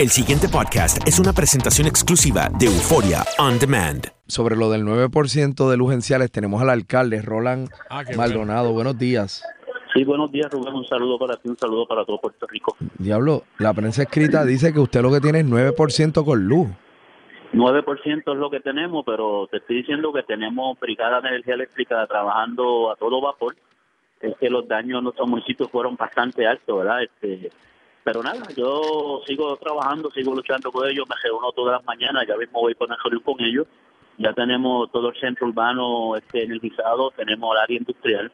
El siguiente podcast es una presentación exclusiva de Euforia On Demand. Sobre lo del 9% de lugenciales, tenemos al alcalde Roland Ah, Maldonado. Buenos días. Sí, buenos días, Rubén. Un saludo para ti, un saludo para todo Puerto Rico. Diablo, la prensa escrita dice que usted lo que tiene es 9% con luz. 9% es lo que tenemos, pero te estoy diciendo que tenemos brigada de energía eléctrica trabajando a todo vapor. Es que los daños en nuestros municipios fueron bastante altos, ¿verdad? Este, pero nada, yo sigo trabajando, sigo luchando con ellos, me reúno todas las mañanas, ya mismo voy con el con ellos. Ya tenemos todo el centro urbano este, energizado, tenemos el área industrial,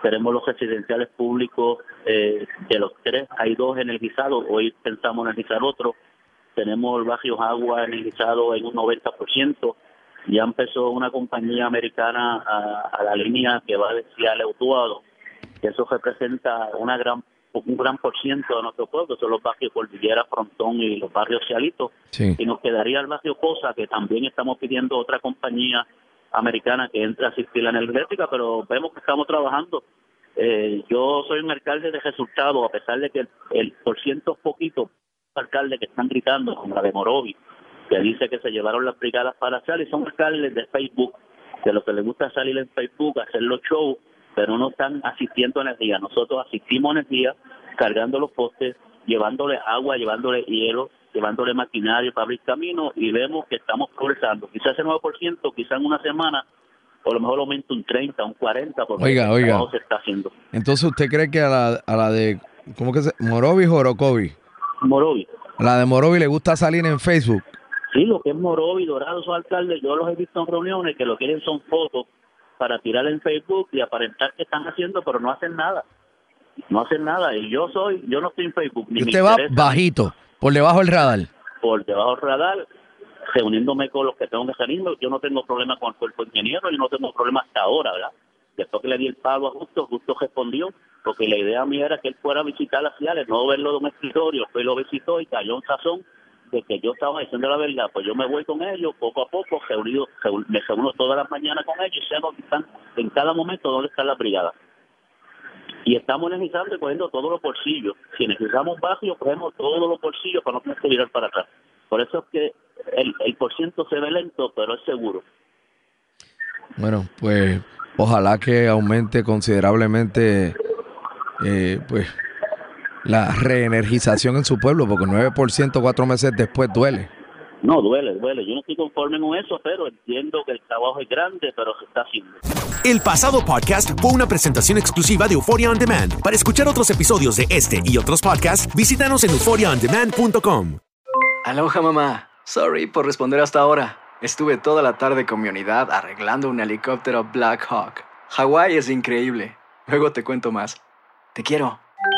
tenemos los residenciales públicos, eh, de los tres hay dos energizados, hoy pensamos energizar otro, tenemos el barrio Agua energizado en un 90%, ya empezó una compañía americana a, a la línea que va de Seattle a Utuado, que eso representa una gran un gran por ciento de nuestro pueblo, son los barrios Cordillera, Frontón y los barrios Cialitos, Sí. y nos quedaría el barrio Cosa, que también estamos pidiendo otra compañía americana que entre a asistir a la energética, pero vemos que estamos trabajando. Eh, yo soy un alcalde de resultados, a pesar de que el, el por ciento es poquito, alcaldes que están gritando, como la de Morovi, que dice que se llevaron las brigadas para y son alcaldes de Facebook, que lo que les gusta salir en Facebook, hacer los shows, pero no están asistiendo energía. Nosotros asistimos energía, cargando los postes, llevándole agua, llevándole hielo, llevándole maquinaria para abrir camino y vemos que estamos progresando. Quizás ese 9%, quizás en una semana, o a lo mejor aumenta un 30, un 40, porque Oiga, oiga. se está haciendo. Entonces, ¿usted cree que a la, a la de, ¿cómo que se? Morovi o Orocovi? Morovi. A la de Morovi le gusta salir en Facebook. Sí, lo que es Morovi, Dorado, son alcaldes, yo los he visto en reuniones que lo quieren son fotos para tirar en Facebook y aparentar que están haciendo, pero no hacen nada. No hacen nada. Y yo soy, yo no estoy en Facebook. Ni Y me usted va bajito, por debajo del radar. por debajo del radar, reuniéndome con los que tengo que reunirme. Yo no tengo problema con el cuerpo ingeniero, yo no tengo problema hasta ahora, ¿verdad? Después que le di el palo a Justo, Justo respondió, porque la idea mía era que él fuera a visitar las ciudades, no verlo de un escritorio. Fue lo visitó y cayó en sazón de que yo estaba diciendo la verdad. Pues yo me voy con ellos poco a poco, reunido, reun- me reúno todas las mañanas con ellos y sé dónde están, en cada momento dónde está la brigada. Y estamos energizando y cogiendo todos los bolsillos. Si necesitamos barrios, cogemos todos los bolsillos para no tener que virar para atrás. Por eso es que el, el por ciento se ve lento, pero es seguro. Bueno, pues ojalá que aumente considerablemente eh, pues la reenergización en su pueblo, porque 9% cuatro meses después duele. No, duele, duele. Yo no estoy conforme con eso, pero entiendo que el trabajo es grande, pero se está haciendo. El pasado podcast fue una presentación exclusiva de Euphoria On Demand. Para escuchar otros episodios de este y otros podcasts, visítanos en euphoriaondemand.com. Aloha mamá. Sorry por responder hasta ahora. Estuve toda la tarde con mi unidad arreglando un helicóptero Black Hawk. Hawái es increíble. Luego te cuento más. Te quiero.